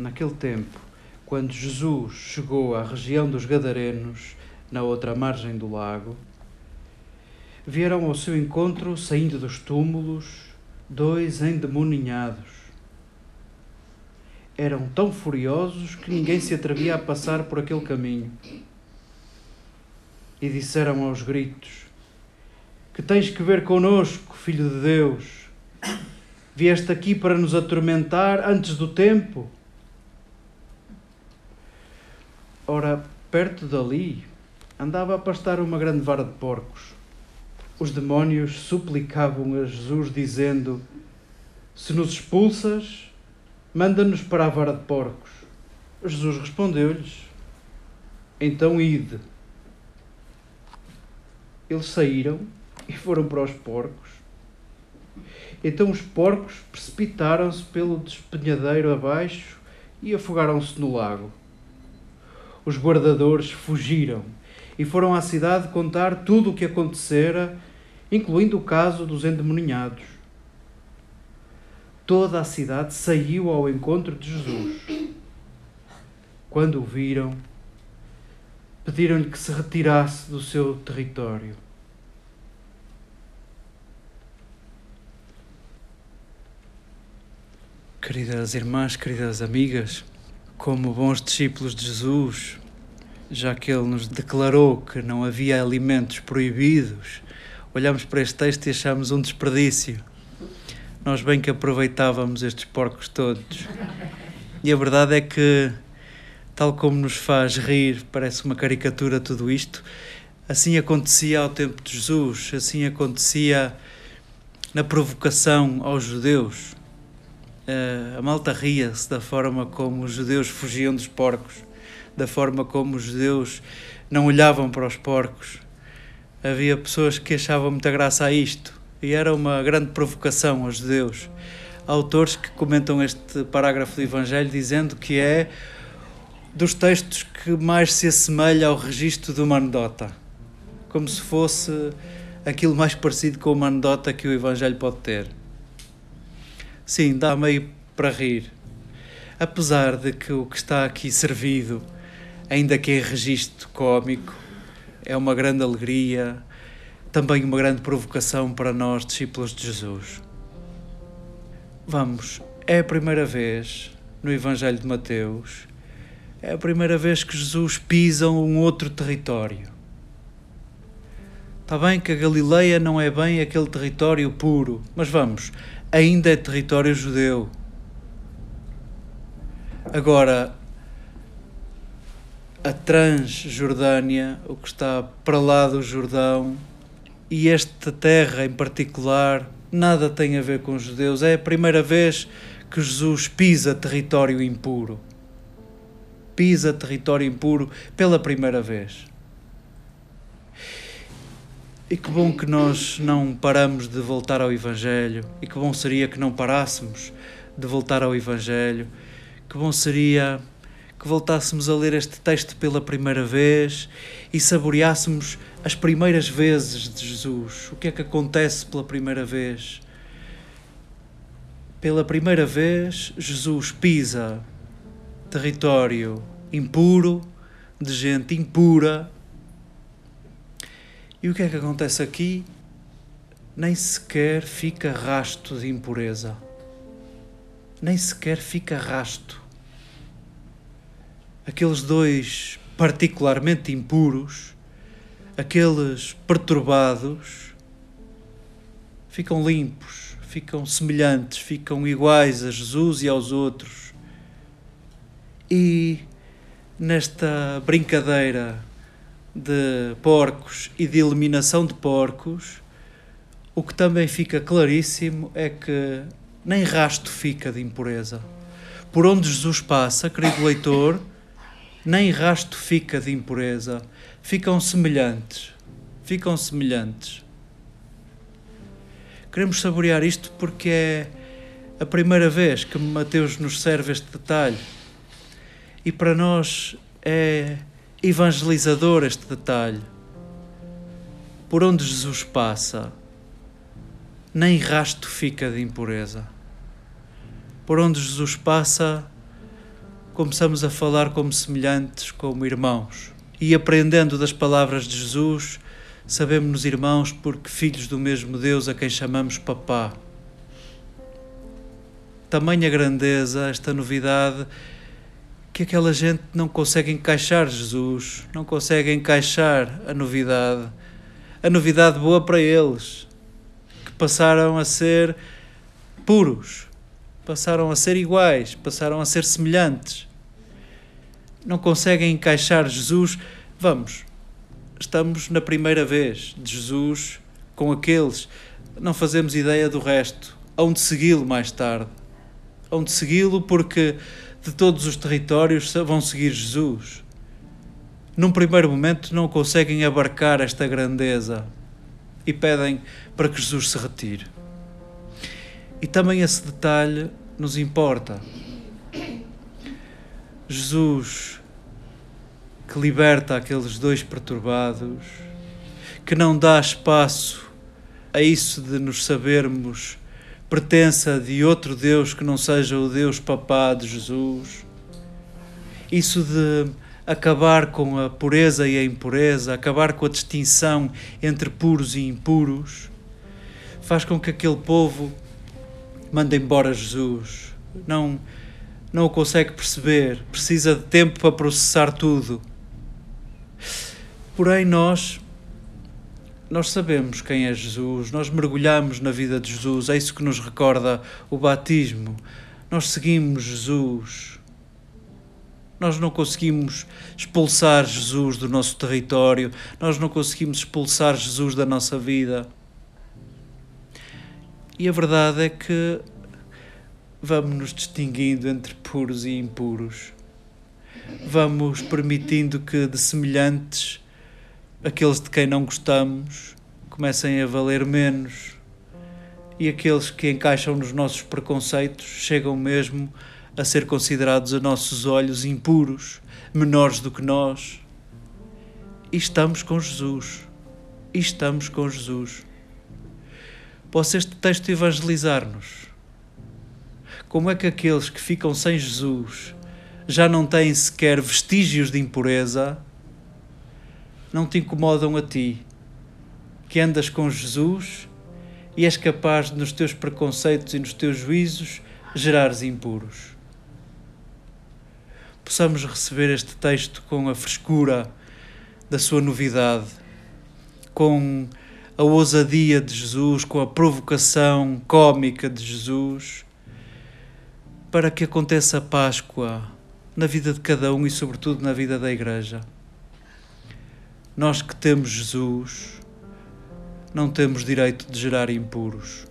Naquele tempo, quando Jesus chegou à região dos Gadarenos, na outra margem do lago, vieram ao seu encontro, saindo dos túmulos, dois endemoninhados. Eram tão furiosos que ninguém se atrevia a passar por aquele caminho. E disseram aos gritos: Que tens que ver conosco, filho de Deus? Vieste aqui para nos atormentar antes do tempo? Ora, perto dali, andava a pastar uma grande vara de porcos. Os demónios suplicavam a Jesus, dizendo: Se nos expulsas, manda-nos para a vara de porcos. Jesus respondeu-lhes: Então ide. Eles saíram e foram para os porcos. Então os porcos precipitaram-se pelo despenhadeiro abaixo e afogaram-se no lago os guardadores fugiram e foram à cidade contar tudo o que acontecera, incluindo o caso dos endemoninhados. Toda a cidade saiu ao encontro de Jesus. Quando o viram, pediram-lhe que se retirasse do seu território. Queridas irmãs, queridas amigas, como bons discípulos de Jesus, já que ele nos declarou que não havia alimentos proibidos, olhamos para este texto e achamos um desperdício. Nós bem que aproveitávamos estes porcos todos. E a verdade é que, tal como nos faz rir, parece uma caricatura tudo isto, assim acontecia ao tempo de Jesus, assim acontecia na provocação aos judeus Uh, a malta ria-se da forma como os judeus fugiam dos porcos, da forma como os judeus não olhavam para os porcos. Havia pessoas que achavam muita graça a isto e era uma grande provocação aos judeus. Há autores que comentam este parágrafo do Evangelho dizendo que é dos textos que mais se assemelha ao registro de uma anedota, como se fosse aquilo mais parecido com uma anedota que o Evangelho pode ter. Sim, dá meio para rir. Apesar de que o que está aqui servido, ainda que em registro cômico, é uma grande alegria, também uma grande provocação para nós, discípulos de Jesus. Vamos, é a primeira vez no Evangelho de Mateus, é a primeira vez que Jesus pisa um outro território. Está bem que a Galileia não é bem aquele território puro, mas vamos, ainda é território judeu. Agora, a Transjordânia, o que está para lá do Jordão, e esta terra em particular, nada tem a ver com os judeus. É a primeira vez que Jesus pisa território impuro. Pisa território impuro pela primeira vez. E que bom que nós não paramos de voltar ao Evangelho, e que bom seria que não parássemos de voltar ao Evangelho, que bom seria que voltássemos a ler este texto pela primeira vez e saboreássemos as primeiras vezes de Jesus. O que é que acontece pela primeira vez? Pela primeira vez, Jesus pisa território impuro, de gente impura. E o que é que acontece aqui? Nem sequer fica rasto de impureza. Nem sequer fica rasto. Aqueles dois particularmente impuros, aqueles perturbados, ficam limpos, ficam semelhantes, ficam iguais a Jesus e aos outros. E nesta brincadeira de porcos e de eliminação de porcos, o que também fica claríssimo é que nem rasto fica de impureza. Por onde Jesus passa, querido leitor, nem rasto fica de impureza. Ficam semelhantes. Ficam semelhantes. Queremos saborear isto porque é a primeira vez que Mateus nos serve este detalhe. E para nós é evangelizador este detalhe. Por onde Jesus passa, nem rasto fica de impureza. Por onde Jesus passa, começamos a falar como semelhantes, como irmãos. E aprendendo das palavras de Jesus, sabemos-nos irmãos porque filhos do mesmo Deus a quem chamamos papá. Tamanha grandeza, esta novidade, que aquela gente não consegue encaixar Jesus, não consegue encaixar a novidade. A novidade boa para eles, que passaram a ser puros, passaram a ser iguais, passaram a ser semelhantes. Não conseguem encaixar Jesus. Vamos, estamos na primeira vez de Jesus com aqueles, não fazemos ideia do resto. Hão de segui-lo mais tarde. Hão de segui-lo porque de todos os territórios vão seguir Jesus. Num primeiro momento não conseguem abarcar esta grandeza e pedem para que Jesus se retire. E também esse detalhe nos importa. Jesus que liberta aqueles dois perturbados, que não dá espaço a isso de nos sabermos pertença de outro Deus que não seja o Deus papá de Jesus. Isso de acabar com a pureza e a impureza, acabar com a distinção entre puros e impuros, faz com que aquele povo manda embora Jesus. Não, não o consegue perceber, precisa de tempo para processar tudo. Porém, nós nós sabemos quem é Jesus, nós mergulhamos na vida de Jesus, é isso que nos recorda o batismo. Nós seguimos Jesus. Nós não conseguimos expulsar Jesus do nosso território, nós não conseguimos expulsar Jesus da nossa vida. E a verdade é que vamos nos distinguindo entre puros e impuros. Vamos permitindo que de semelhantes aqueles de quem não gostamos comecem a valer menos e aqueles que encaixam nos nossos preconceitos chegam mesmo a ser considerados a nossos olhos impuros, menores do que nós. E estamos com Jesus. E estamos com Jesus. Posso este texto evangelizar-nos? Como é que aqueles que ficam sem Jesus já não têm sequer vestígios de impureza? Não te incomodam a ti, que andas com Jesus e és capaz de, nos teus preconceitos e nos teus juízos, gerares impuros. Possamos receber este texto com a frescura da sua novidade, com a ousadia de Jesus, com a provocação cômica de Jesus para que aconteça a Páscoa na vida de cada um e, sobretudo, na vida da Igreja. Nós que temos Jesus, não temos direito de gerar impuros.